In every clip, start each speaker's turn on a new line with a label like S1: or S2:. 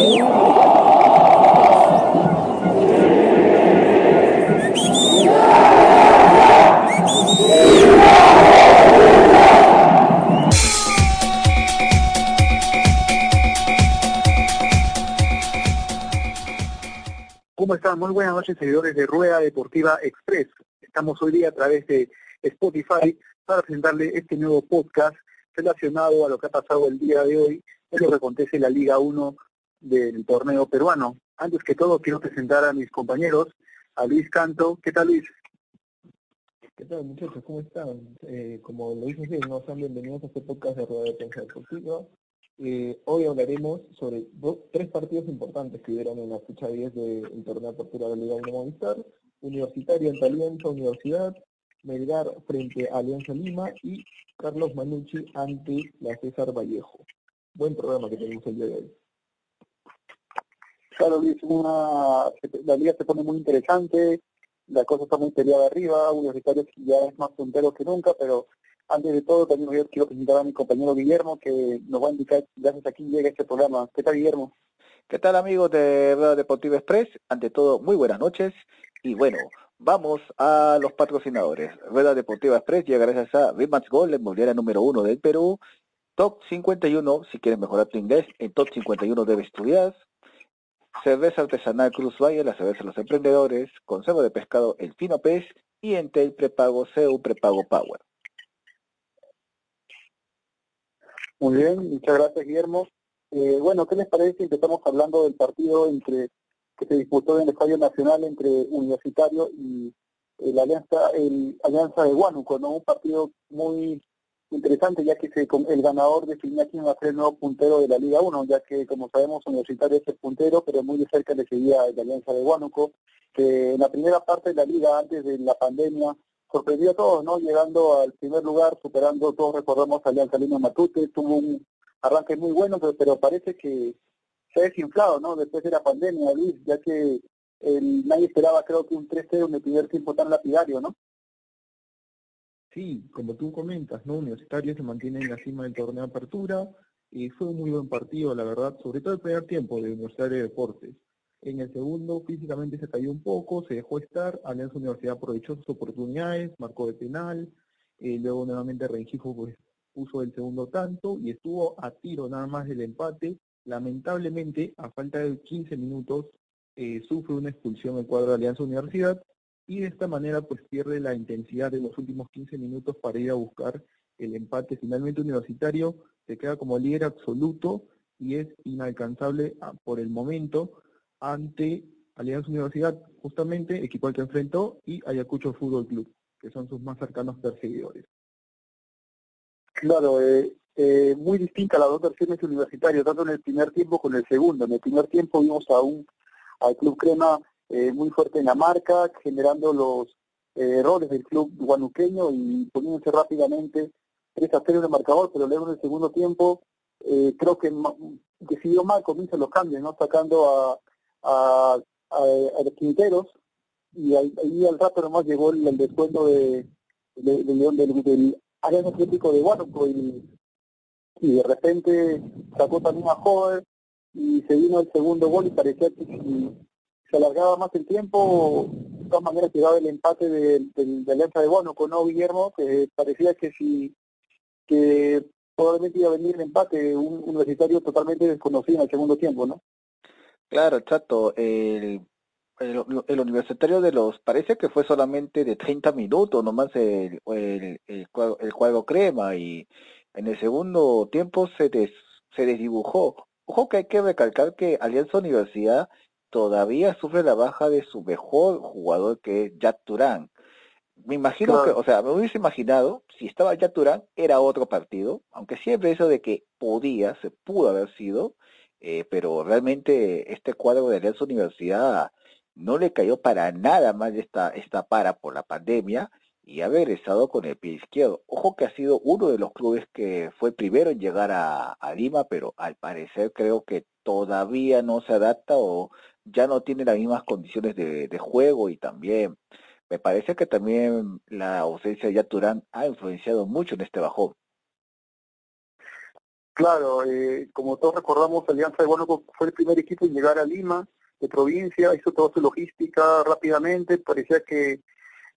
S1: ¿Cómo están? Muy buenas noches, seguidores de Rueda Deportiva Express. Estamos hoy día a través de Spotify para presentarle este nuevo podcast relacionado a lo que ha pasado el día de hoy en lo que acontece en la Liga 1 del torneo peruano. Antes que todo, quiero presentar a mis compañeros, a Luis Canto. ¿Qué tal, Luis?
S2: ¿Qué tal, muchachos? ¿Cómo están? Eh, como lo dices bien, ¿no? sean bienvenidos a este podcast de Rueda de Prensa Deportiva. Eh, hoy hablaremos sobre dos, tres partidos importantes que hubieron en la fecha 10 del torneo de apertura de Liga 1 Movistar. Universitario ante Alianza Universidad, Melgar frente a Alianza Lima y Carlos Manucci ante la César Vallejo. Buen programa que tenemos el día de hoy.
S1: Claro, una, la liga se pone muy interesante, la cosa está muy peleada arriba, Universitario ya es más puntero que nunca, pero antes de todo también yo quiero presentar a mi compañero Guillermo que nos va a indicar gracias a quién llega este programa. ¿Qué tal, Guillermo?
S3: ¿Qué tal amigos de Rueda Deportiva Express? Ante todo, muy buenas noches y bueno, vamos a los patrocinadores. Rueda Deportiva Express llega gracias a Rimax Gold, la inmobiliaria número uno del Perú. Top 51, si quieres mejorar tu inglés, en Top 51 debes estudiar. Cerveza artesanal Cruz Valle, la cerveza de los emprendedores. Conserva de pescado El Fino Pez. Y Entel Prepago CEU Prepago Power.
S1: Muy bien, muchas gracias, Guillermo. Eh, bueno, ¿qué les parece si empezamos hablando del partido entre que se disputó en el Estadio Nacional entre Universitario y el Alianza, el Alianza de Huánuco, ¿no? Un partido muy interesante ya que se, el ganador definía quién va a ser el nuevo puntero de la Liga 1, ya que como sabemos Universitario es el puntero, pero muy de cerca le seguía el Alianza de Huánuco, que en la primera parte de la liga antes de la pandemia sorprendió a todos, ¿no? Llegando al primer lugar, superando, todos recordamos a Alianza Lima Matute, tuvo un arranque muy bueno, pero, parece que se ha desinflado, ¿no? Después de la pandemia, Luis, ya que el, nadie esperaba, creo que un 3-0 en el primer tiempo tan lapidario, ¿no?
S2: Sí, como tú comentas, ¿no? Universitario se mantiene en la cima del torneo de apertura y fue un muy buen partido, la verdad, sobre todo el primer tiempo de Universitario de Deportes. En el segundo físicamente se cayó un poco, se dejó estar, Alianza Universidad aprovechó sus oportunidades, marcó de penal, eh, luego nuevamente Rengifo pues, puso el segundo tanto y estuvo a tiro nada más del empate. Lamentablemente, a falta de 15 minutos, eh, sufre una expulsión el cuadro de Alianza Universidad y de esta manera pues pierde la intensidad de los últimos 15 minutos para ir a buscar el empate. Finalmente Universitario se queda como líder absoluto y es inalcanzable ah, por el momento ante Alianza Universidad, justamente, equipo al que enfrentó, y Ayacucho Fútbol Club, que son sus más cercanos perseguidores.
S1: Claro, eh, eh, muy distinta las dos versiones universitarias, tanto en el primer tiempo como en el segundo. En el primer tiempo vimos a un al Club Crema eh, muy fuerte en la marca, generando los errores del club guanuqueño y poniéndose rápidamente 3 a 0 de marcador, pero luego en el segundo tiempo creo que decidió mal, comienzan los cambios, ¿no? Sacando a, a, a, los Quinteros y ahí, al rato nomás llegó el, descuento de, de, de, del, del área atlético de Huánuco y, y de repente sacó también a Jover y se vino el segundo gol y parecía que se alargaba más el tiempo, de todas maneras llegaba el empate del de, Alianza de Huánuco, ¿no, Guillermo? Que parecía que si que probablemente iba a venir el empate, un universitario totalmente desconocido en el segundo tiempo, ¿no?
S3: Claro, exacto. El, el, universitario de los, parece que fue solamente de 30 minutos nomás el, el, el, el cuadro crema y en el segundo tiempo se, des, se desdibujó. Ojo que hay que recalcar que Alianza Universidad todavía sufre la baja de su mejor jugador que es Jack Turán. Me imagino que, o sea, me hubiese imaginado, si estaba Jack Turán, era otro partido, aunque siempre eso de que podía, se pudo haber sido, eh, pero realmente este cuadro de Alianza Universidad no le cayó para nada más esta, esta para por la pandemia y haber estado con el pie izquierdo. Ojo que ha sido uno de los clubes que fue primero en llegar a, Lima, pero al parecer creo que todavía no se adapta o ya no tiene las mismas condiciones de, de juego y también me parece que también la ausencia de Yaturán ha influenciado mucho en este bajón.
S1: Claro, eh, como todos recordamos, Alianza de Huánuco fue el primer equipo en llegar a Lima, de provincia, hizo toda su logística rápidamente, parecía que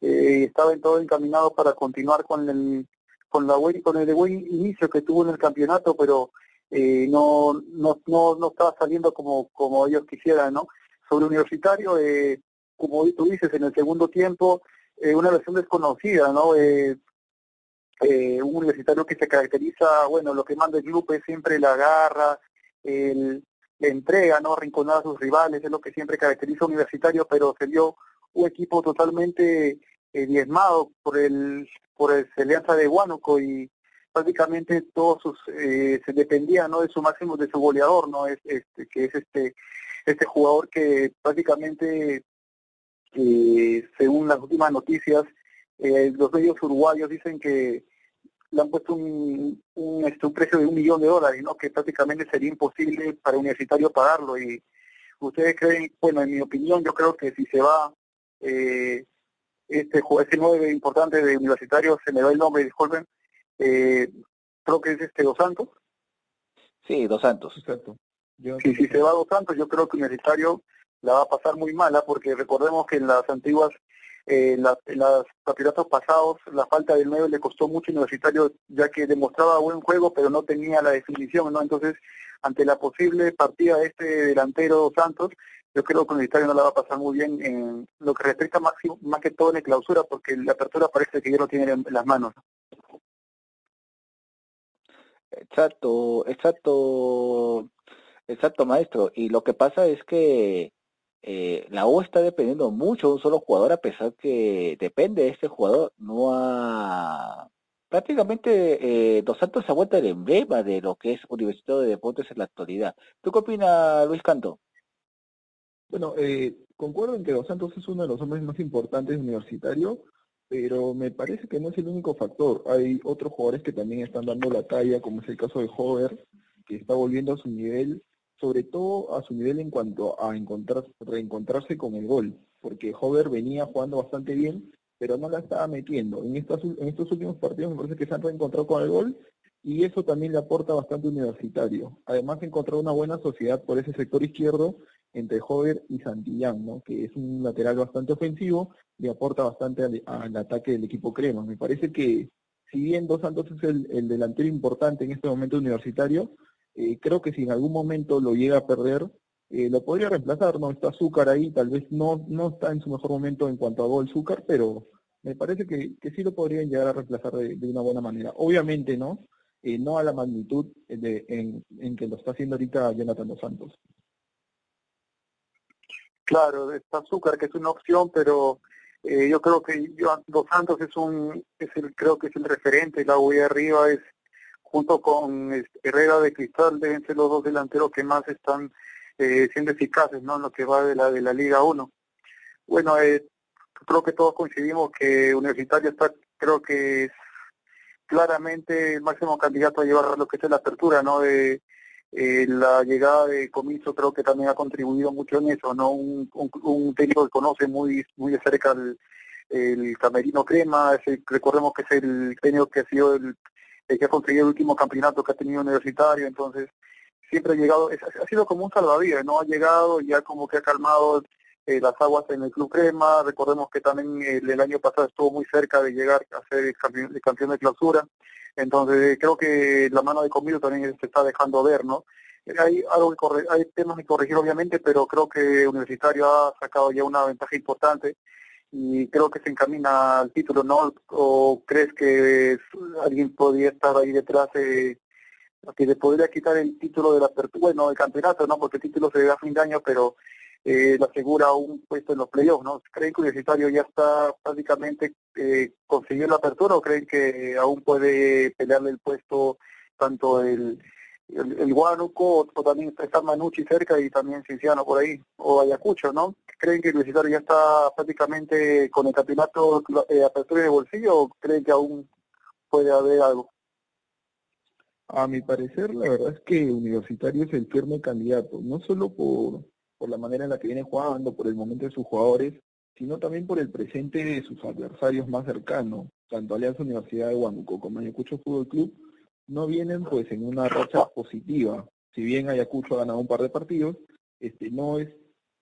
S1: eh, estaba en todo encaminado para continuar con el con la buen, con el buen inicio que tuvo en el campeonato, pero eh, no, no, no, no estaba saliendo como, como ellos quisieran, ¿no? Sobre Universitario, eh, como tú dices, en el segundo tiempo, eh, una versión desconocida, ¿no? Eh, eh, un universitario que se caracteriza, bueno, lo que manda el grupo es siempre la garra, el, la entrega, ¿no? Rinconar a sus rivales, es lo que siempre caracteriza a Universitario, pero se vio un equipo totalmente eh, diezmado por el por el Alianza de Huánuco y prácticamente todos sus eh, se dependía no de su máximo de su goleador no es este que es este este jugador que prácticamente eh, según las últimas noticias eh, los medios uruguayos dicen que le han puesto un, un, este, un precio de un millón de dólares, ¿no? que prácticamente sería imposible para Universitario pagarlo. Y ustedes creen, bueno, en mi opinión, yo creo que si se va eh, este, este nueve importante de Universitario, se me da el nombre, disculpen, eh, creo que es este Dos Santos.
S3: Sí, Dos Santos.
S2: Exacto.
S1: Yo... Sí, si se va Dos Santos, yo creo que Universitario la va a pasar muy mala, porque recordemos que en las antiguas eh, las, en los campeonatos pasados la falta del 9 le costó mucho Universitario ya que demostraba buen juego pero no tenía la definición, ¿no? Entonces, ante la posible partida de este delantero Santos, yo creo que Universitario no la va a pasar muy bien en lo que respecta más, más que todo en la clausura porque la apertura parece que ya lo tiene en las manos.
S3: Exacto, exacto, exacto maestro. Y lo que pasa es que eh, la U está dependiendo mucho de un solo jugador, a pesar que depende de este jugador. No ha. Prácticamente eh, Dos Santos se ha vuelto el emblema de lo que es Universitario de Deportes en la actualidad. ¿Tú qué opinas, Luis Canto?
S2: Bueno, eh, concuerdo en que Dos Santos es uno de los hombres más importantes universitario, pero me parece que no es el único factor. Hay otros jugadores que también están dando la talla, como es el caso de Hover, que está volviendo a su nivel sobre todo a su nivel en cuanto a encontrar, reencontrarse con el gol, porque Hover venía jugando bastante bien, pero no la estaba metiendo. En, estos, en estos últimos partidos me parece que se han reencontrado con el gol y eso también le aporta bastante universitario. Además encontró una buena sociedad por ese sector izquierdo entre Hover y Santillán, ¿no? que es un lateral bastante ofensivo y aporta bastante al, al, ataque del equipo crema. Me parece que si bien Dos Santos es el, el delantero importante en este momento universitario, eh, creo que si en algún momento lo llega a perder, eh, lo podría reemplazar, ¿no? Está Azúcar ahí, tal vez no, no está en su mejor momento en cuanto a gol Azúcar, pero me parece que, que sí lo podrían llegar a reemplazar de, de una buena manera. Obviamente, ¿no? Eh, no a la magnitud de, en, en, que lo está haciendo ahorita Jonathan Dos Santos.
S1: Claro, está Azúcar, que es una opción, pero eh, yo creo que Dos Santos es un, es el, creo que es el referente, la voy arriba es junto con Herrera de Cristal deben ser los dos delanteros que más están eh, siendo eficaces ¿no? en lo que va de la de la Liga 1. Bueno, eh, creo que todos coincidimos que Universitario está, creo que es claramente el máximo candidato a llevar lo que es la apertura, ¿no? De, eh, la llegada de Comiso creo que también ha contribuido mucho en eso, ¿no? Un, un, un técnico que conoce muy muy de cerca el, el Camerino Crema, ese, recordemos que es el técnico que ha sido el que ha conseguido el último campeonato que ha tenido universitario, entonces siempre ha llegado, es, ha sido como un salvavidas, ¿no? Ha llegado y ya como que ha calmado eh, las aguas en el Club Crema, recordemos que también el, el, año pasado estuvo muy cerca de llegar a ser campeón, campeón de clausura, entonces creo que la mano de conmigo también se está dejando ver, ¿no? Hay algo que corre, hay temas que corregir obviamente, pero creo que Universitario ha sacado ya una ventaja importante y creo que se encamina al título, ¿no? ¿O crees que alguien podría estar ahí detrás de que le podría quitar el título de la bueno, el campeonato, ¿no? Porque el título se da a fin de año, pero eh, le asegura un puesto en los playoffs, ¿no? ¿Creen que Universitario ya está prácticamente eh, consiguió la apertura o creen que aún puede pelearle el puesto tanto el el, el Huánuco, o también está Manucci cerca y también Cinciano por ahí, o Ayacucho, ¿no? ¿Creen que el Universitario ya está prácticamente con el campeonato eh, apertura de bolsillo o creen que aún puede haber algo?
S2: A mi parecer, la verdad es que Universitario es el firme candidato, no solo por, por la manera en la que viene jugando, por el momento de sus jugadores, sino también por el presente de sus adversarios más cercanos, tanto Alianza Universidad de Huánuco como Ayacucho Fútbol Club, no vienen pues en una racha positiva. Si bien Ayacucho ha ganado un par de partidos, este no es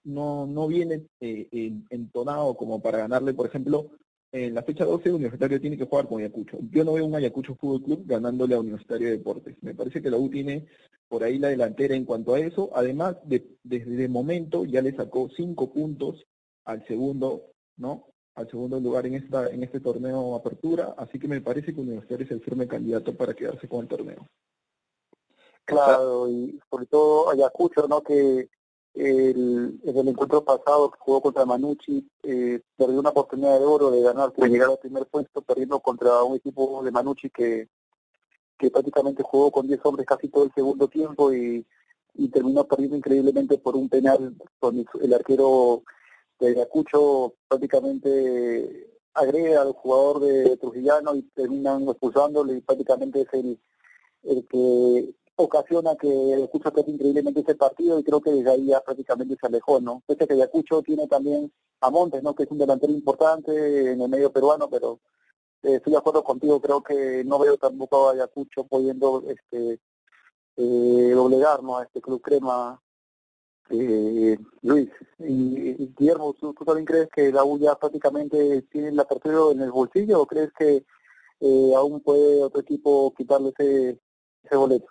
S2: no no viene eh, entonado como para ganarle, por ejemplo, en la fecha 12 Universitario tiene que jugar con Ayacucho. Yo no veo un Ayacucho Fútbol Club ganándole a Universitario de Deportes. Me parece que la U tiene por ahí la delantera en cuanto a eso. Además, de, desde el momento ya le sacó cinco puntos al segundo, ¿no? Al segundo lugar en esta en este torneo apertura. Así que me parece que Universitario es el firme candidato para quedarse con el torneo.
S1: Claro, y sobre todo Ayacucho, ¿no? Que el, en el encuentro pasado que jugó contra Manucci, eh, perdió una oportunidad de oro de ganar, de llegar al primer puesto, perdiendo contra un equipo de Manucci que, que prácticamente jugó con 10 hombres casi todo el segundo tiempo y, y terminó perdiendo increíblemente por un penal con el arquero de Ayacucho prácticamente agrega al jugador de Trujillano y terminan expulsándole y prácticamente es el, el que ocasiona que Ayacucho esté increíblemente ese partido y creo que desde ahí ya prácticamente se alejó, ¿no? Que Ayacucho tiene también a Montes, ¿no? Que es un delantero importante en el medio peruano, pero eh, estoy de acuerdo contigo, creo que no veo tampoco a Ayacucho pudiendo este eh, doblegar, ¿no? A este club crema, eh, Luis. Y, Guillermo, ¿tú, también crees que la U ya prácticamente tiene la partido en el bolsillo o crees que eh, aún puede otro equipo quitarle ese, ese boleto?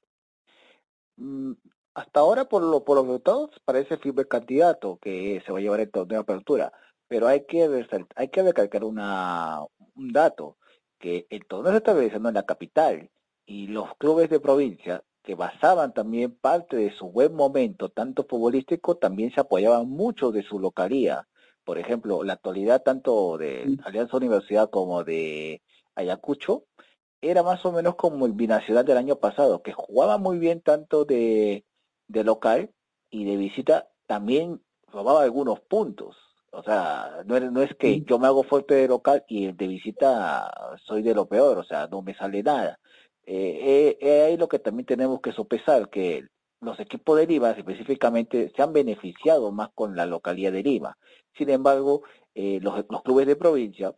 S3: Mm, hasta ahora, por lo por los resultados, parece firme candidato que se va a llevar el torneo de apertura. Pero hay que, hay que recalcar una, un dato, que el torneo se está realizando en la capital y los clubes de provincia que basaban también parte de su buen momento, tanto futbolístico, también se apoyaban mucho de su localía. Por ejemplo, la actualidad tanto de Alianza Universidad como de Ayacucho era más o menos como el binacional del año pasado, que jugaba muy bien tanto de, de local y de visita, también robaba algunos puntos. O sea, no es, no es que yo me hago fuerte de local y de visita soy de lo peor, o sea, no me sale nada. Eh, eh, ahí lo que también tenemos que sopesar, que los equipos de Lima específicamente se han beneficiado más con la localidad de Lima. Sin embargo, eh, los, clubes de provincia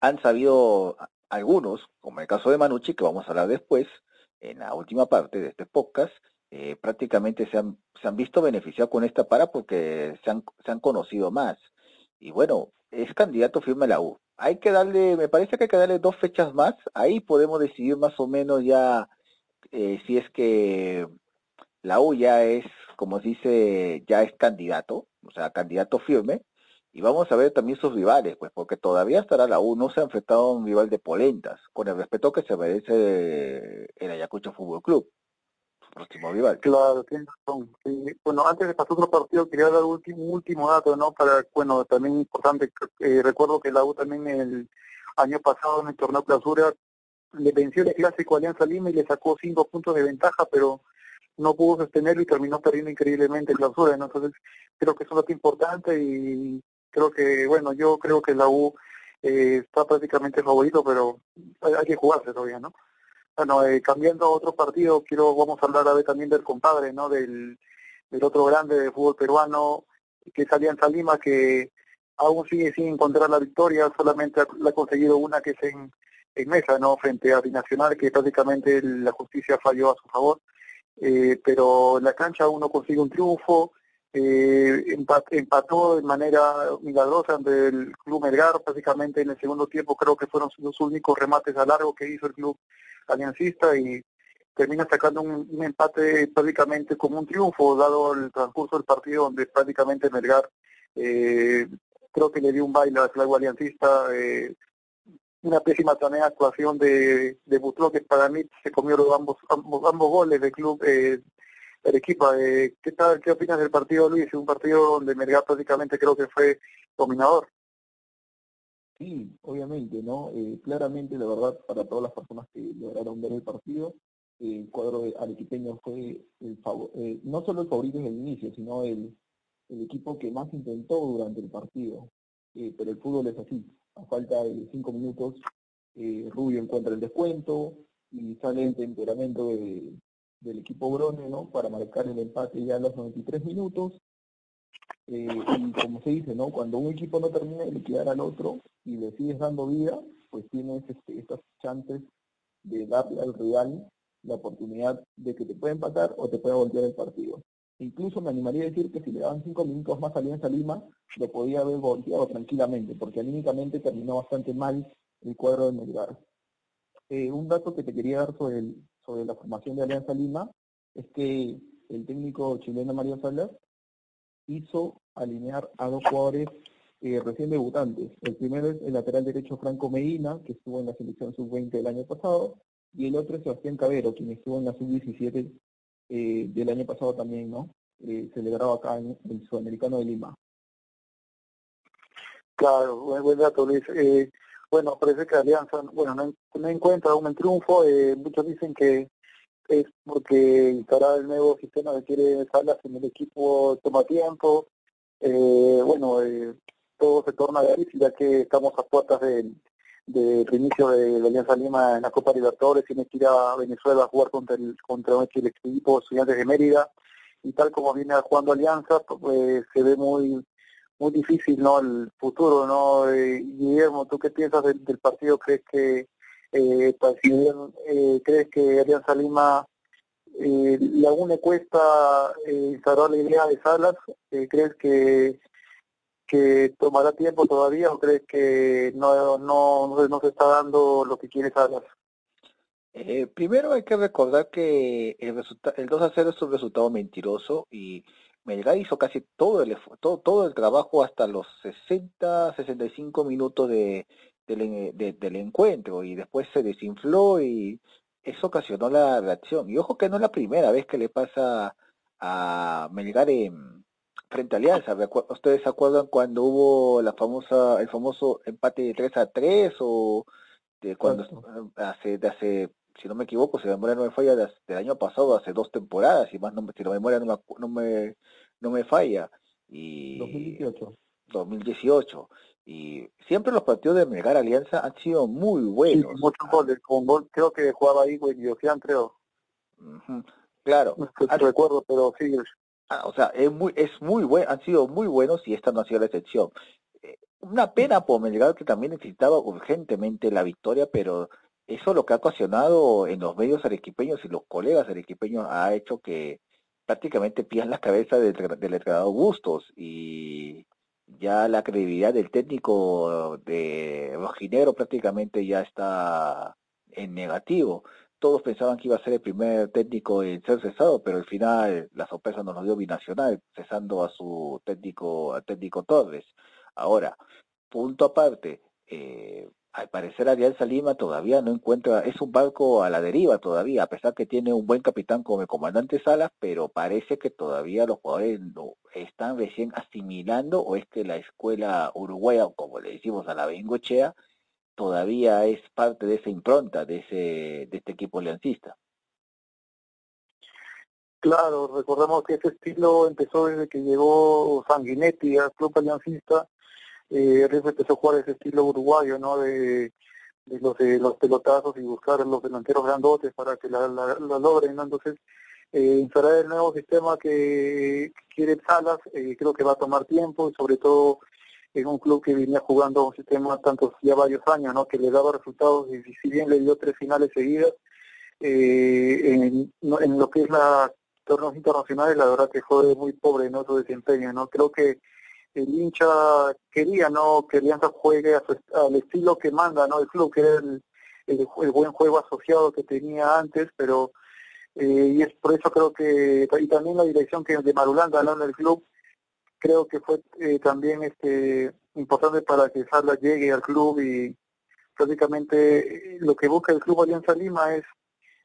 S3: han sabido algunos, como el caso de Manucci, que vamos a hablar después, en la última parte de este podcast, eh, prácticamente se han, visto beneficiados con esta para porque se han, se han conocido más. Y bueno, es candidato firme la U. Hay que darle, me parece que hay que darle dos fechas más, ahí podemos decidir más o menos ya eh, si es que la U ya es, como se dice, ya es candidato, o sea, candidato firme, y vamos a ver también sus rivales, pues porque todavía estará la U, no se ha enfrentado a un rival de polentas, con el respeto que se merece el Ayacucho Fútbol Club, próximo rival.
S1: Claro, tienes razón. Bueno, antes de pasar otro partido, quería dar un último, dato, ¿no? Para, bueno, también importante, eh, recuerdo que la U también el año pasado en el torneo clausura le venció el clásico Alianza Lima y le sacó cinco puntos de ventaja, pero no pudo sostenerlo y terminó perdiendo increíblemente clausura, ¿no? Entonces, creo que es un dato importante y creo que, bueno, yo creo que la U eh, está prácticamente favorito, pero hay, que jugarse todavía, ¿no? Bueno, eh, cambiando a otro partido, quiero, vamos a hablar a ver también del compadre, ¿no? Del, otro grande de fútbol peruano, que es Alianza Lima, que aún sigue sin encontrar la victoria, solamente ha, ha conseguido una que es en, en mesa, ¿no? Frente a Binacional, que prácticamente la justicia falló a su favor. Eh, pero en la cancha uno consigue un triunfo, eh, empató de manera milagrosa ante el club Melgar, prácticamente en el segundo tiempo creo que fueron los únicos remates a largo que hizo el club aliancista y termina sacando un, empate prácticamente como un triunfo, dado el transcurso del partido donde prácticamente Melgar eh, creo que le dio un baile al club aliancista, eh, una pésima también actuación de, de Butló, que para mí se comió los ambos, ambos, ambos goles del club eh, equipo, Eh, ¿qué, tal, ¿Qué opinas del partido, Luis? Un partido donde Melgar prácticamente creo que fue dominador.
S2: Sí, obviamente, ¿no? Eh, claramente, la verdad, para todas las personas que lograron ver el partido, el cuadro de arequipeño fue el favor, eh, no solo el favorito en el inicio, sino el, el equipo que más intentó durante el partido. Eh, pero el fútbol es así. A falta de cinco minutos, Rubio encuentra el descuento y sale el temperamento de, del equipo Brone, ¿no? Para marcar el empate ya a los 93 minutos. Eh, y como se dice, ¿no? Cuando un equipo no termina de liquidar al otro y le sigues dando vida, pues tienes este, estas chances de darle al rival la oportunidad de que te pueda empatar o te pueda voltear el partido. Incluso me animaría a decir que si le daban cinco minutos más a Alianza Lima, lo podía haber volteado tranquilamente, porque anímicamente terminó bastante mal el cuadro de Melgar. Eh, un dato que te quería dar sobre, sobre la formación de Alianza Lima es que el técnico chileno Mario Salas hizo alinear a dos jugadores eh, recién debutantes. El primero es el lateral derecho Franco Medina, que estuvo en la selección sub-20 del año pasado, y el otro es Sebastián Cabero, quien estuvo en la sub-17 eh, del año pasado también, ¿no? Eh, celebrado acá en el Sudamericano de Lima.
S1: Claro, buen, dato Luis. Eh, bueno, parece que Alianza, bueno, no, encuentra un triunfo, eh, muchos dicen que es porque estará el nuevo sistema que quiere Salas en el equipo toma tiempo, eh, bueno, eh, todo se torna difícil ya que estamos a puertas del, del inicio de la Alianza Lima en la Copa Libertadores, tiene que ir a Venezuela a jugar contra el, contra el equipo Estudiantes de Mérida, y tal como viene jugando Alianza, pues se ve muy muy difícil no el futuro no eh, Guillermo tú qué piensas del, partido crees que eh, pues, eh, crees que Alianza Lima eh, le aún le cuesta eh, instalar la idea de Salas eh, crees que que tomará tiempo todavía o crees que no no no, se está dando lo que quiere Salas
S3: eh, primero hay que recordar que el, el 2 a 0 es un resultado mentiroso y Melgar hizo casi todo el, todo, todo el trabajo hasta los 60, 65 minutos de, del encuentro y después se desinfló y eso ocasionó la reacción. Y ojo que no es la primera vez que le pasa a Melgar en, frente a Alianza. ¿Ustedes se acuerdan cuando hubo la famosa, el famoso empate de 3 a 3 o de cuando hace, de hace si no me equivoco, si la memoria no me falla, del año pasado, hace dos temporadas, y más no, si la memoria no me, no me, no me falla. Y
S2: 2018.
S3: 2018. Y siempre los partidos de Melgar Alianza han sido muy buenos.
S1: Sí, muchos goles, con gol, creo que jugaba ahí Diosian, creo.
S3: Claro.
S1: No recuerdo, pero sí.
S3: Ah, o sea, es muy, es muy bueno, han sido muy buenos y esta no ha sido la excepción. Eh, una pena por Melgar que también necesitaba urgentemente la victoria, pero eso lo que ha ocasionado en los medios arequipeños y los colegas arequipeños ha hecho que prácticamente pierdan la cabeza del, del entrenador Bustos y ya la credibilidad del técnico de Rojinegro prácticamente ya está en negativo. Todos pensaban que iba a ser el primer técnico en ser cesado, pero al final la sorpresa nos lo dio Binacional, cesando a su técnico, técnico Torres. Ahora, punto aparte, eh, al parecer Alianza Lima todavía no encuentra, es un barco a la deriva todavía, a pesar que tiene un buen capitán como el comandante Salas, pero parece que todavía los jugadores lo están recién asimilando o es que la escuela uruguaya, como le decimos a la Bengochea, todavía es parte de esa impronta de ese de este equipo aliancista.
S1: Claro, recordemos que ese estilo empezó desde que llegó Sanguinetti al club aliancista eh, empezó a jugar ese estilo uruguayo, ¿no? De, los, de los pelotazos y buscar los delanteros grandotes para que la, la, logren, ¿no? Entonces, eh, instalar el nuevo sistema que, quiere Salas, eh, creo que va a tomar tiempo y sobre todo en un club que venía jugando un sistema tantos ya varios años, ¿no? Que le daba resultados y si bien le dio tres finales seguidas, eh, en, en lo que es la torneos internacionales, la verdad que fue muy pobre, ¿no? Su desempeño, ¿no? Creo que el hincha quería, ¿no? Que Alianza juegue al estilo que manda, ¿no? El club, que era el, el, buen juego asociado que tenía antes, pero eh, y es por eso creo que, y también la dirección que de Marulanda, ¿no? En el club, creo que fue eh, también este importante para que Sala llegue al club y prácticamente eh, lo que busca el club Alianza Lima es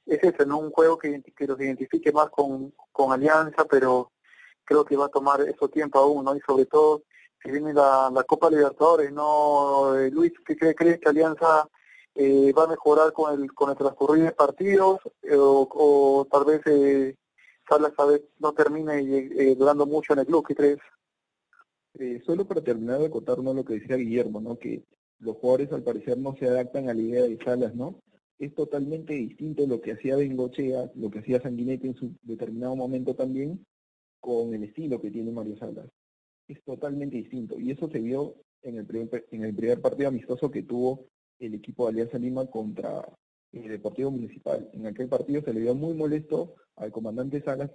S1: es ese, ¿no? Un juego que, que los identifique más con, con Alianza, pero creo que va a tomar eso tiempo aún, ¿no? Y sobre todo, si viene la, la Copa Libertadores, ¿no? Eh, Luis, ¿qué crees que Alianza eh, va a mejorar con el con el transcurrir de partidos eh, o, tal vez eh, Salas vez no termine eh, durando mucho en el club, ¿qué crees?
S2: solo para terminar de contarnos lo que decía Guillermo, ¿no? Que los jugadores al parecer no se adaptan a la idea de Salas, ¿no? Es totalmente distinto lo que hacía Bengochea, lo que hacía Sanguinetti en su determinado momento también, con el estilo que tiene Mario Salas. Es totalmente distinto. Y eso se vio en el primer, en el primer partido amistoso que tuvo el equipo de Alianza Lima contra, eh, Deportivo Municipal. En aquel partido se le dio muy molesto al comandante Salas.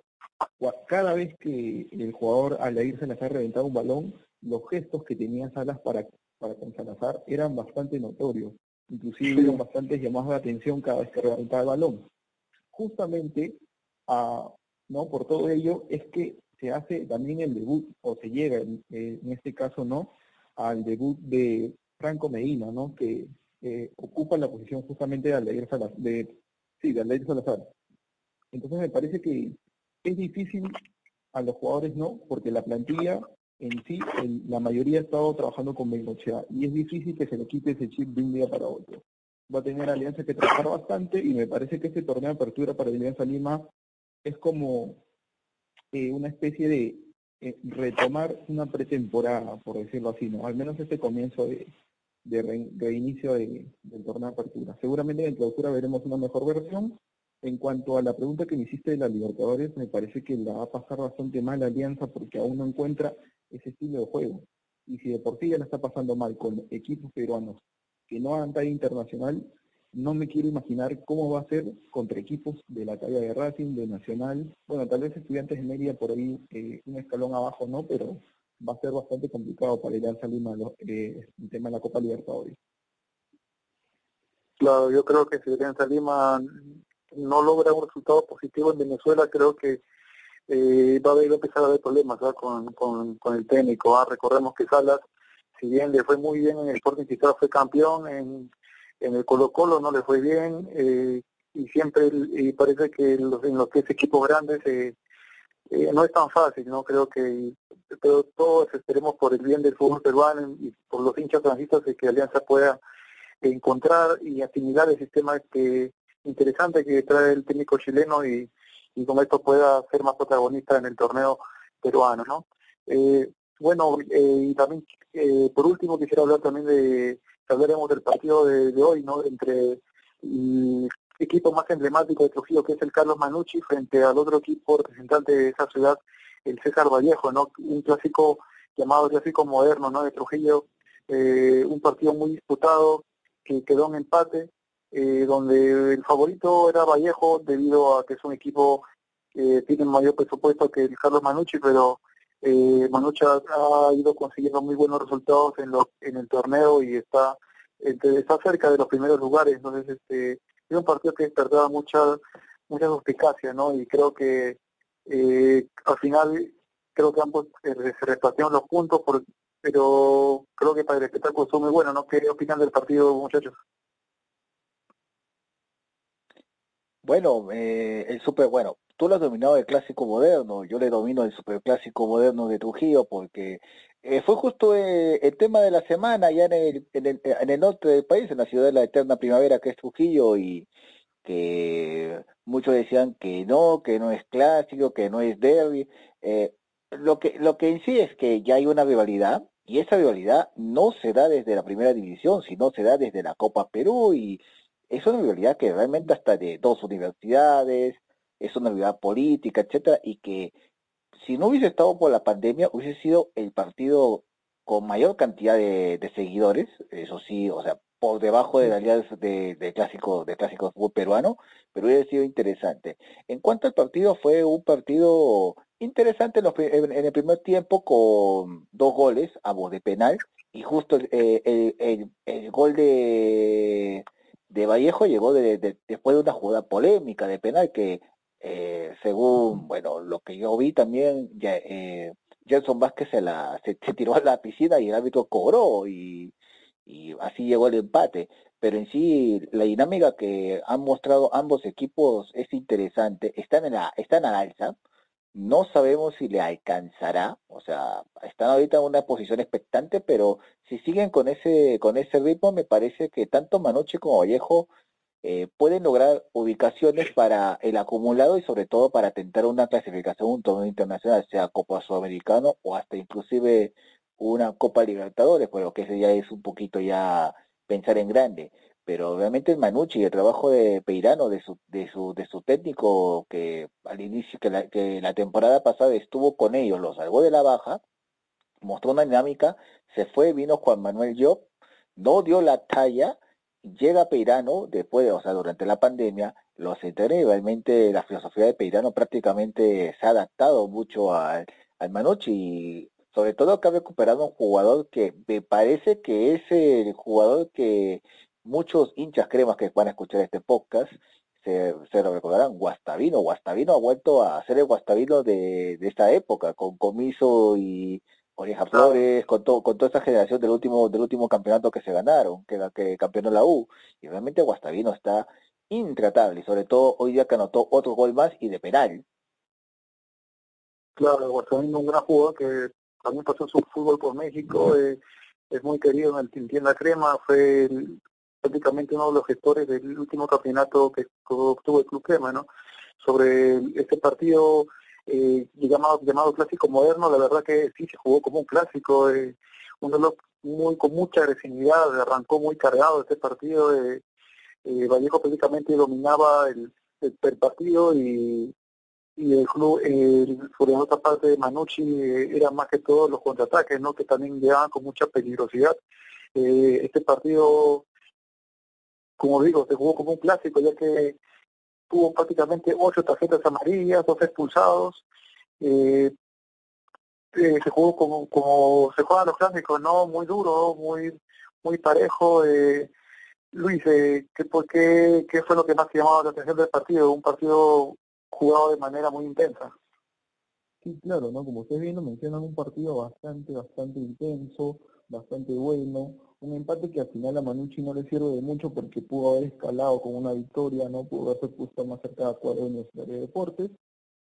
S2: Cada vez que el jugador al irse Salazar reventaba un balón, los gestos que tenía Salas para, para con Salazar eran bastante notorios. Inclusive hubo bastantes llamadas de atención cada vez que reventaba el balón. Justamente, ¿no? por todo ello, es que se hace también el debut, o se llega, en, en este caso, ¿no? al debut de Franco Medina, ¿no? que eh, ocupa la posición justamente de Aldair Salazar, de, sí, de Salazar. Entonces me parece que es difícil a los jugadores no, porque la plantilla en sí, la mayoría ha estado trabajando con Bengochea y es difícil que se le quite ese chip de un día para otro. Va a tener Alianza que trabajar bastante y me parece que este torneo de apertura para Alianza Lima es como eh, una especie de eh, retomar una pretemporada, por decirlo así, ¿no? Al menos este comienzo de, reinicio del torneo de apertura. Seguramente en clausura veremos una mejor versión. En cuanto a la pregunta que me hiciste de la Libertadores, me parece que la va a pasar bastante mal la Alianza porque aún no encuentra ese estilo de juego. Y si de por sí ya la está pasando mal con equipos peruanos que no han talla internacional, no me quiero imaginar cómo va a ser contra equipos de la talla de Racing, de Nacional, bueno, tal vez estudiantes de media por ahí eh, un escalón abajo, ¿no? Pero va a ser bastante complicado para ir a Lima eh, el tema de la Copa Libertadores.
S1: Claro, yo creo que si Alianza Lima no logra un resultado positivo en Venezuela, creo que eh, va, a haber, empezar a haber problemas con, con, el técnico. ¿ah? Recordemos que Salas, si bien le fue muy bien en el Sporting Cristal, fue campeón en en el Colo Colo no le fue bien eh, y siempre y parece que los, en los que es equipos grandes eh, eh, no es tan fácil, no creo que pero todos esperemos por el bien del fútbol peruano y por los hinchas francistas de que Alianza pueda encontrar y asimilar el sistema que interesante que trae el técnico chileno y, y con esto pueda ser más protagonista en el torneo peruano, ¿no? bueno, y también por último quisiera hablar también de hablaremos del partido de, hoy, ¿no? Entre el equipo más emblemático de Trujillo, que es el Carlos Manucci, frente al otro equipo representante de esa ciudad, el César Vallejo, ¿no? Un clásico llamado clásico moderno, ¿no? De Trujillo, eh, un partido muy disputado que quedó en empate, eh, donde el favorito era Vallejo debido a que es un equipo que tiene mayor presupuesto que el Carlos Manucci, pero eh, Manucha ha ido consiguiendo muy buenos resultados en, lo, en el torneo y está, está cerca de los primeros lugares. Entonces, este, es un partido que despertaba mucha, mucha suspicacia, ¿no? Y creo que eh, al final, creo que ambos eh, se repartieron los puntos, pero creo que para el espectáculo fue muy bueno, ¿no? ¿Qué opinan del partido, muchachos?
S3: Bueno, eh, el super, bueno, tú lo has dominado el clásico moderno, yo le domino el superclásico moderno de Trujillo porque eh, fue justo eh, el tema de la semana ya en el, en, el, en el norte del país, en la ciudad de la eterna primavera que es Trujillo y que muchos decían que no, que no es clásico, que no es derby. Eh, lo que lo que en sí es que ya hay una rivalidad y esa rivalidad no se da desde la primera división, sino se da desde la Copa Perú y es una rivalidad que realmente hasta de dos universidades, es una rivalidad política, etcétera, y que si no hubiese estado por la pandemia, hubiese sido el partido con mayor cantidad de, seguidores, eso sí, o sea, por debajo de la alianza de, clásico de clásico de fútbol peruano, pero hubiera sido interesante. En cuanto al partido, fue un partido interesante en, el primer tiempo con dos goles, ambos de penal, y justo el, el gol de de Vallejo llegó de, después de una jugada polémica de penal que, eh, según, bueno, lo que yo vi también, ya, eh, Jenson Vázquez se, la, se, tiró a la piscina y el árbitro cobró y, y así llegó el empate. Pero en sí, la dinámica que han mostrado ambos equipos es interesante, están en la, están al alza, no sabemos si le alcanzará, o sea, están ahorita en una posición expectante, pero si siguen con ese, con ese ritmo, me parece que tanto Manoche como Vallejo eh, pueden lograr ubicaciones para el acumulado y sobre todo para tentar una clasificación, un torneo internacional, sea Copa Sudamericano o hasta inclusive una Copa Libertadores, por lo que ese ya es un poquito ya pensar en grande. Pero obviamente el Manucci el trabajo de Peirano, de su, de su, de su técnico que al inicio, que la, que la temporada pasada estuvo con ellos, lo salvó de la baja, mostró una dinámica, se fue, vino Juan Manuel Job, no dio la talla llega Peirano, después, o sea, durante la pandemia, lo aceptaré, realmente la filosofía de Peirano prácticamente se ha adaptado mucho al, al Manucci y sobre todo que ha recuperado un jugador que me parece que es el jugador que muchos hinchas cremas que van a escuchar este podcast se, se lo recordarán, Guastavino. Guastavino ha vuelto a ser el Guastavino de, de esta época, con Comiso y Oreja Flores, con, todo con toda esta generación del último del último campeonato que se ganaron, que, que campeonó la U. Y realmente Guastavino está intratable, y sobre todo hoy día que anotó otro gol más y de penal.
S1: Claro, Guastavino un gran jugador que también pasó su fútbol por México, eh, es muy querido en el Tienda Crema, fue prácticamente uno de los gestores del último campeonato que obtuvo el Club Crema, ¿no? Sobre este partido eh, llamado, llamado clásico moderno, la verdad que sí se jugó como un clásico, eh, un muy con mucha agresividad, arrancó muy cargado este partido, eh, eh, Vallejo prácticamente dominaba el, el, partido y, y el club, eh, sobre la otra parte de Manucci, eh, era más que todo los contraataques, ¿no? que también llegaban con mucha peligrosidad. Eh, este partido, como digo, se jugó como un clásico, ya que tuvo prácticamente ocho tarjetas amarillas, dos expulsados. Eh, eh, se jugó como, como se juegan los clásicos, ¿no? Muy duro, muy muy parejo. Eh, Luis, eh, ¿qué, por qué, ¿qué fue lo que más llamaba la atención del partido? Un partido jugado de manera muy intensa.
S2: Sí, claro, ¿no? Como ustedes bien lo mencionan, un partido bastante, bastante intenso, bastante bueno, un empate que al final a Manucci no le sirve de mucho porque pudo haber escalado con una victoria, no pudo haberse puesto más cerca de cuadro de Deportes.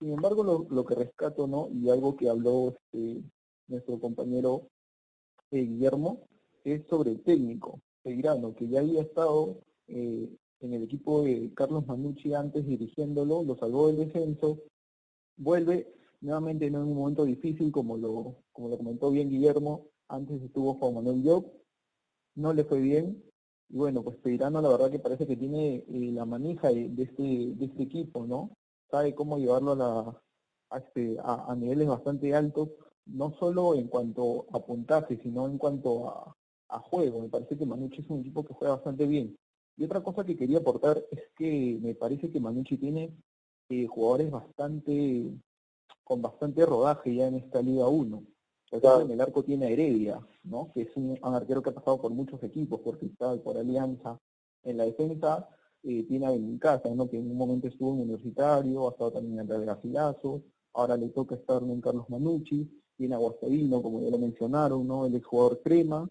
S2: Sin embargo, lo, lo, que rescato, ¿no? Y algo que habló este, nuestro compañero eh, Guillermo, es sobre el técnico. Peirano, que ya había estado eh, en el equipo de Carlos Manucci antes dirigiéndolo, lo salvó del descenso, vuelve nuevamente en un momento difícil, como lo, como lo comentó bien Guillermo, antes estuvo Juan Manuel Job, no le fue bien, y bueno, pues Peirano la verdad que parece que tiene eh, la manija de, este, de este equipo, ¿no? Sabe cómo llevarlo a, la, a, este, a, niveles bastante altos, no solo en cuanto a puntaje, sino en cuanto a, a juego. Me parece que Manucci es un equipo que juega bastante bien. Y otra cosa que quería aportar es que me parece que Manucci tiene eh, jugadores bastante con bastante rodaje ya en esta Liga 1. En el arco tiene a Heredia, ¿no? que es un, arquero que ha pasado por muchos equipos, por Cristal, por Alianza. En la defensa eh, tiene a Benincasa, ¿no? que en un momento estuvo en Universitario, ha estado también en el Garcilaso, ahora le toca estar en Carlos Manucci, tiene a Guastavino, como ya lo mencionaron, ¿no? el exjugador Crema,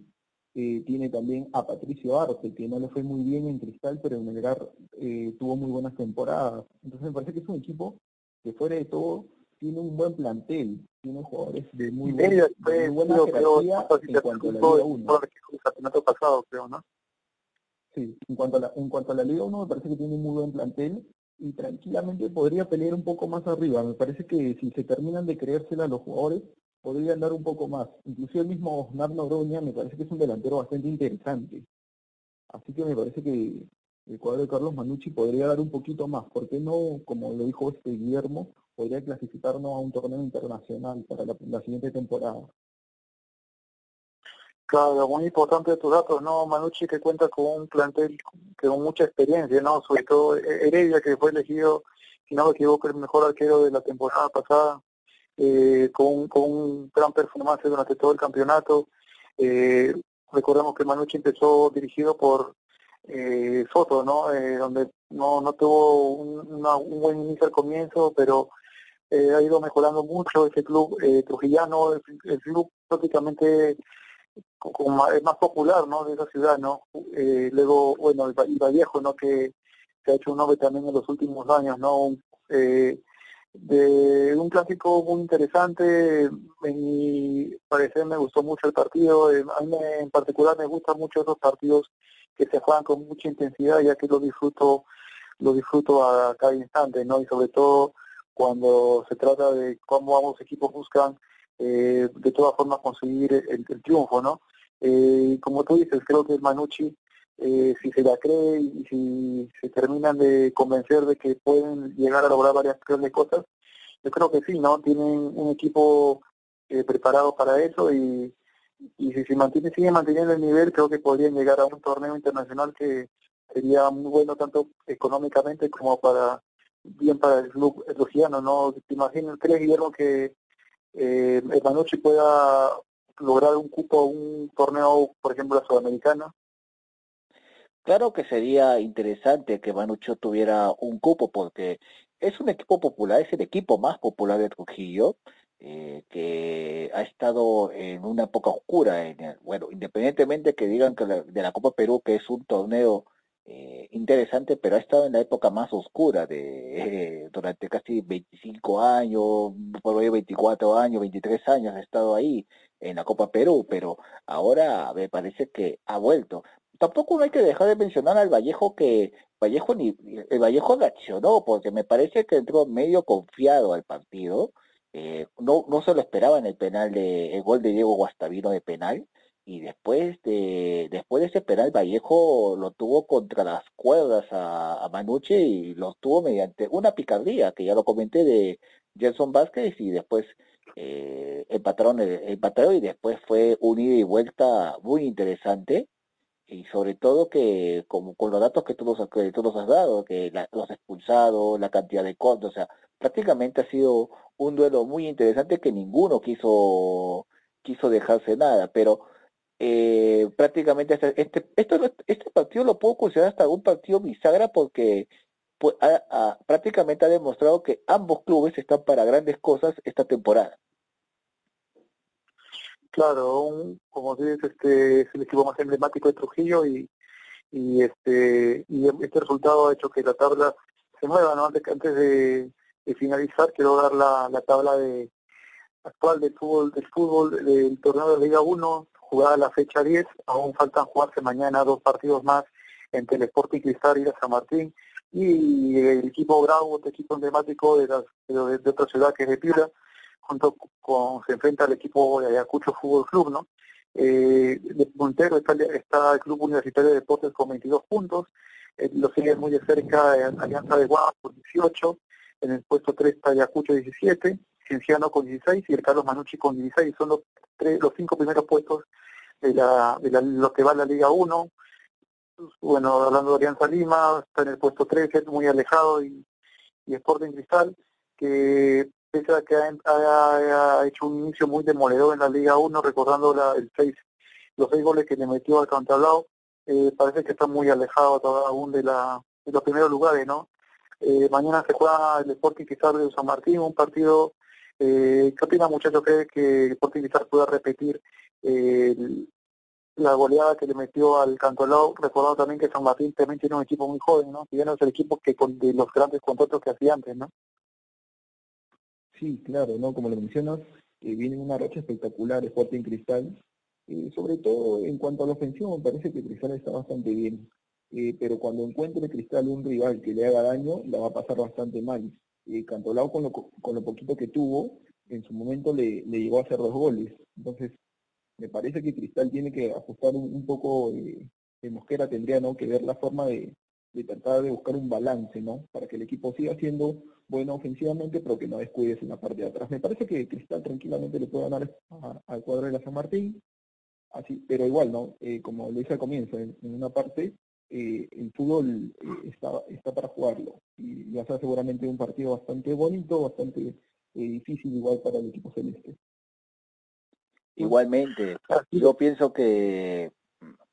S2: eh, tiene también a Patricio Arce, que no le fue muy bien en Cristal, pero en Melgar eh, tuvo muy buenas temporadas. Entonces me parece que es un equipo que fuera de todo tiene un buen plantel, tiene jugadores de muy, buen, de muy buena jerarquía en cuanto a la Liga 1.
S1: pasado, creo, ¿no?
S2: Sí, en cuanto, a la, en cuanto a la Liga 1 me parece que tiene un muy buen plantel y tranquilamente podría pelear un poco más arriba. Me parece que si se terminan de creérsela los jugadores, podría andar un poco más. Inclusive el mismo Osnar Noroña me parece que es un delantero bastante interesante. Así que me parece que el cuadro de Carlos Manucci podría dar un poquito más. ¿Por qué no, como lo dijo este Guillermo, podría clasificarnos a un torneo internacional para la, siguiente temporada?
S1: Claro, muy importante tus datos, ¿no? Manucci que cuenta con un plantel que con mucha experiencia, ¿no? Sobre todo Heredia, que fue elegido, si no me equivoco, el mejor arquero de la temporada pasada eh, con, con un gran performance durante todo el campeonato. Eh, recordemos que Manucci empezó dirigido por eh, Soto, ¿no? Eh, donde no, no tuvo un, un, buen inicio al comienzo, pero eh, ha ido mejorando mucho ese club eh, trujillano, el, el, club prácticamente como es más popular, ¿no? De esa ciudad, ¿no? Eh, luego, bueno, el, Vallejo, ¿no? Que se ha hecho un nombre también en los últimos años, ¿no? Eh, de un clásico muy interesante. En mi parecer me gustó mucho el partido. Eh, a mí en particular me gustan mucho esos partidos que se juegan con mucha intensidad, ya que lo disfruto, lo disfruto a cada instante, ¿no? Y sobre todo cuando se trata de cómo ambos equipos buscan eh, de todas formas conseguir el, el triunfo, ¿no? Eh, como tú dices, creo que Manucci eh, si se la cree y si se terminan de convencer de que pueden llegar a lograr varias grandes cosas, yo creo que sí, ¿no? Tienen un equipo eh, preparado para eso y, y si se mantiene, sigue manteniendo el nivel, creo que podrían llegar a un torneo internacional que sería muy bueno tanto económicamente como para bien para el club rojano, ¿no? ¿Te imaginas, crees, Guillermo, que eh, Manucci pueda lograr un cupo un torneo, por ejemplo, sudamericano?
S3: Claro que sería interesante que Manucho tuviera un cupo porque es un equipo popular, es el equipo más popular de Trujillo, eh, que ha estado en una época oscura. En bueno, independientemente que digan que de la Copa Perú, que es un torneo eh, interesante, pero ha estado en la época más oscura de eh, durante casi 25 años, por ahí 24 años, 23 años ha estado ahí en la Copa Perú, pero ahora me parece que ha vuelto. Tampoco no hay que dejar de mencionar al Vallejo que Vallejo ni el Vallejo reaccionó porque me parece que entró medio confiado al partido. Eh, no, no se lo esperaba en el penal de el gol de Diego Guastavino de penal y después de después de ese penal Vallejo lo tuvo contra las cuerdas a, a Manuche y lo tuvo mediante una picardía que ya lo comenté de Gerson Vázquez y después eh, empataron, empataron y después fue un ida y vuelta muy interesante. Y sobre todo que como con los datos que tú nos, que tú nos has dado, que los expulsados, la cantidad de cortes, o sea, prácticamente ha sido un duelo muy interesante que ninguno quiso quiso dejarse nada, pero eh, prácticamente este, este, este partido lo puedo considerar hasta un partido bisagra porque pues, prácticamente ha demostrado que ambos clubes están para grandes cosas esta temporada.
S1: Claro, como dices, este es el equipo más emblemático de Trujillo y, y este y este resultado ha hecho que la tabla se mueva, ¿no? Antes, antes de, finalizar, quiero dar la, la tabla de actual del fútbol del fútbol del torneo de Liga 1 jugada la fecha 10, aún faltan jugarse mañana dos partidos más entre el Sporting Cristal y la San Martín, y el equipo Bravo, otro equipo emblemático de, de, otra ciudad que es de Piura, junto con, se enfrenta al equipo de Ayacucho Fútbol Club, ¿no? Eh, de está, el Club Universitario de Deportes con 22 puntos, eh, lo sigue muy de cerca Alianza de Guadalajara con 18, en el puesto 3 está Ayacucho 17, Cienciano con 16 y el Carlos Manucci con 16, son los los cinco primeros puestos de, la, de la, lo que va a la Liga 1. Bueno, hablando de Alianza Lima, está en el puesto 13, muy alejado, y, y Sporting Cristal, que pese a que ha, hecho un inicio muy demoledor en la Liga 1, recordando la, el seis, los seis goles que le metió al Cantablao, eh, parece que está muy alejado aún de, la, de los primeros lugares, ¿no? Eh, mañana se juega el Sporting Cristal de San Martín, un partido eh, ¿Qué opina muchachos? ¿Cree que Sporting Cristal pueda repetir eh, la goleada que le metió al Cantolao? Recordando también que San Martín también tiene un equipo muy joven, ¿no? Ya no es el equipo que de los grandes contratos que hacía antes, ¿no?
S2: Sí, claro, ¿no? Como lo mencionas, eh, viene una racha espectacular Sporting Cristal. Eh, sobre todo en cuanto a la ofensiva, me parece que Cristal está bastante bien. Eh, pero cuando encuentre Cristal un rival que le haga daño, la va a pasar bastante mal eh, Cantolao con lo, con lo poquito que tuvo, en su momento le, le llegó a hacer dos goles. Entonces, me parece que Cristal tiene que ajustar un, poco, eh, Mosquera tendría ¿no? que ver la forma de, de, tratar de buscar un balance, ¿no? Para que el equipo siga siendo bueno ofensivamente, pero que no descuides en la parte de atrás. Me parece que Cristal tranquilamente le puede ganar al cuadro de la San Martín, así, pero igual, ¿no? Eh, como lo hice al comienzo, en una parte eh, el fútbol eh, está, está para jugarlo. Y ya sea seguramente un partido bastante bonito, bastante eh, difícil igual para el equipo celeste.
S3: Igualmente, yo pienso que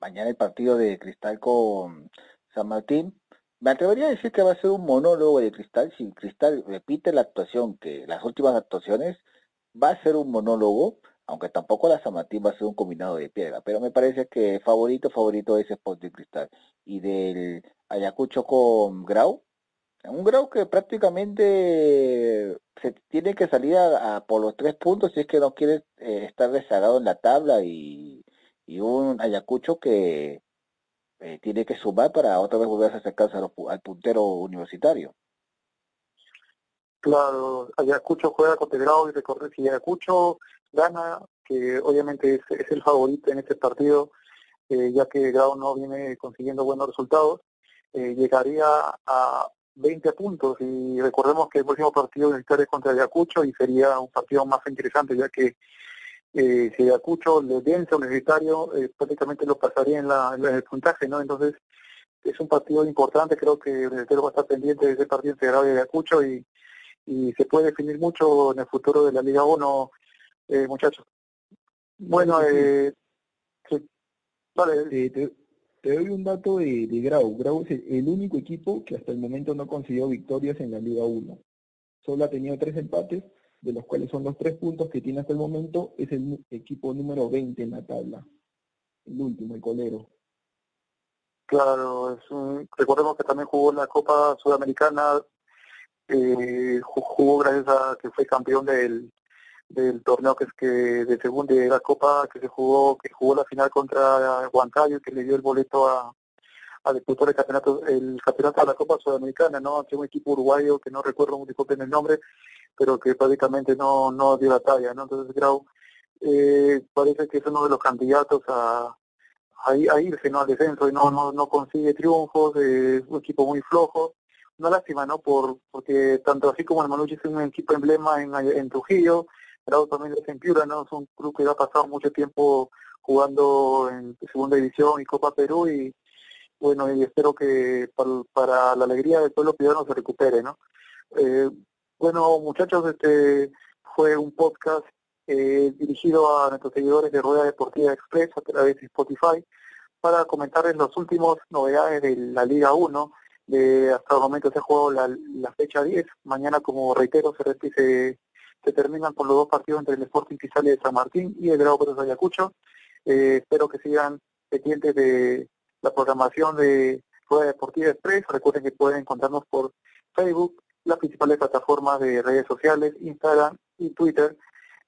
S3: mañana el partido de Cristal con San Martín, me atrevería a decir que va a ser un monólogo de Cristal, si Cristal repite la actuación, que las últimas actuaciones, va a ser un monólogo, aunque tampoco la San Martín va a ser un combinado de piedra, pero me parece que favorito, favorito es Sporting Cristal. Y del Ayacucho con Grau, un Grau que prácticamente se tiene que salir a, por los tres puntos si es que no quiere eh, estar rezagado en la tabla y, un Ayacucho que eh, tiene que sumar para otra vez volver a acercarse al puntero universitario.
S1: Claro, Ayacucho juega contra Grau y recorre si Ayacucho gana, que obviamente es, el favorito en este partido, eh, ya que Grau no viene consiguiendo buenos resultados, eh, llegaría a 20 puntos y recordemos que el próximo partido es contra Ayacucho y sería un partido más interesante ya que eh, si Ayacucho le vence a Universitario, eh, prácticamente lo pasaría en, la, en el puntaje, ¿no? Entonces, es un partido importante, creo que Universitario va a estar pendiente de ese partido integrado de Ayacucho y, y se puede definir mucho en el futuro de la Liga 1, eh, muchachos. Bueno, eh, sí.
S2: Vale. te, doy un dato de, de Grau. Grau es el, único equipo que hasta el momento no consiguió victorias en la Liga 1. Solo ha tenido tres empates, de los cuales son los tres puntos que tiene hasta el momento. Es el equipo número 20 en la tabla. El último, el colero.
S1: Claro, es un, recordemos que también jugó en la Copa Sudamericana, eh, jugó gracias a que fue campeón del, del torneo que es que de segunda de la Copa que se jugó, que jugó la final contra Huancayo, que le dio el boleto a, a disputar el campeonato, el campeonato de la Copa Sudamericana, ¿no? Ante un equipo uruguayo que no recuerdo bien el nombre, pero que prácticamente no, no dio la talla, ¿no? Entonces Grau eh, parece que es uno de los candidatos a, a, irse ¿no? al descenso y no, no, no consigue triunfos, es un equipo muy flojo. Una lástima, ¿no? Por, porque tanto así como el Manucci es un equipo emblema en, en Trujillo, También es en Piura, ¿no? Es un club que ha pasado mucho tiempo jugando en segunda división y Copa Perú y bueno, y espero que para, la alegría del pueblo piurano se recupere, ¿no? Eh, bueno, muchachos, este fue un podcast eh, dirigido a nuestros seguidores de Rueda Deportiva Express a través de Spotify para comentarles las últimas novedades de la Liga 1. De, hasta el momento se ha jugado la, fecha 10. Mañana, como reitero, se, se, se terminan con los dos partidos entre el Sporting Cristal de San Martín y el Grau de Ayacucho. Eh, espero que sigan pendientes de la programación de Rueda Deportiva Express. Recuerden que pueden encontrarnos por Facebook, las principales plataformas de redes sociales, Instagram y Twitter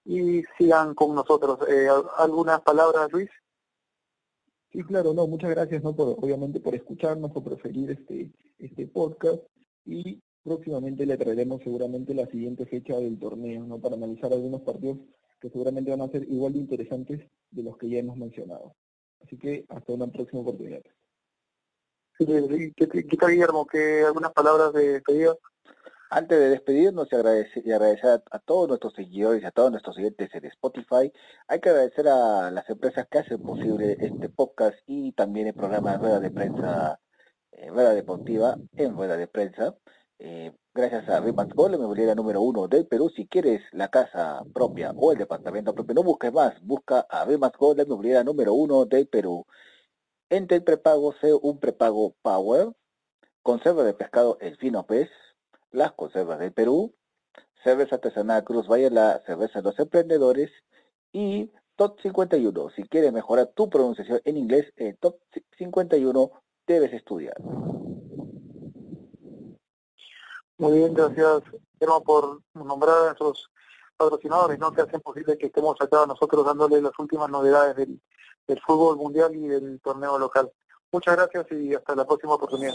S1: y sigan con nosotros. Eh, ¿Algunas palabras, Luis?
S2: Sí, claro, no, muchas gracias, no, por, obviamente por escucharnos, por preferir este, este podcast y próximamente le traeremos seguramente la siguiente fecha del torneo, ¿no? Para analizar algunos partidos que seguramente van a ser igual de interesantes de los que ya hemos mencionado. Así que hasta una próxima oportunidad.
S1: Sí, ¿qué, qué, Guillermo? ¿Qué, ¿Algunas palabras de despedida?
S3: Antes de despedirnos y agradecer, y agradecer a, todos nuestros seguidores y a todos nuestros oyentes en Spotify, hay que agradecer a las empresas que hacen posible este podcast y también el programa de Rueda de Prensa, eh, Rueda Deportiva en Rueda de Prensa. Eh, gracias a Rimas Gol, la inmobiliaria número uno del Perú. Si quieres la casa propia o el departamento propio, no busques más, busca a Rimas Gol, la inmobiliaria número uno del Perú. Entre el prepago, sé un prepago Power, conserva de pescado El Fino Pez, las conservas del Perú, cerveza artesanal Cruz Valle, la cerveza de los emprendedores y Top 51. Si quieres mejorar tu pronunciación en inglés, el Top 51 debes estudiar.
S1: Muy bien, gracias, por nombrar a nuestros patrocinadores, ¿no? Que hacen posible que estemos acá nosotros dándole las últimas novedades del, fútbol mundial y del torneo local. Muchas gracias y hasta la próxima oportunidad.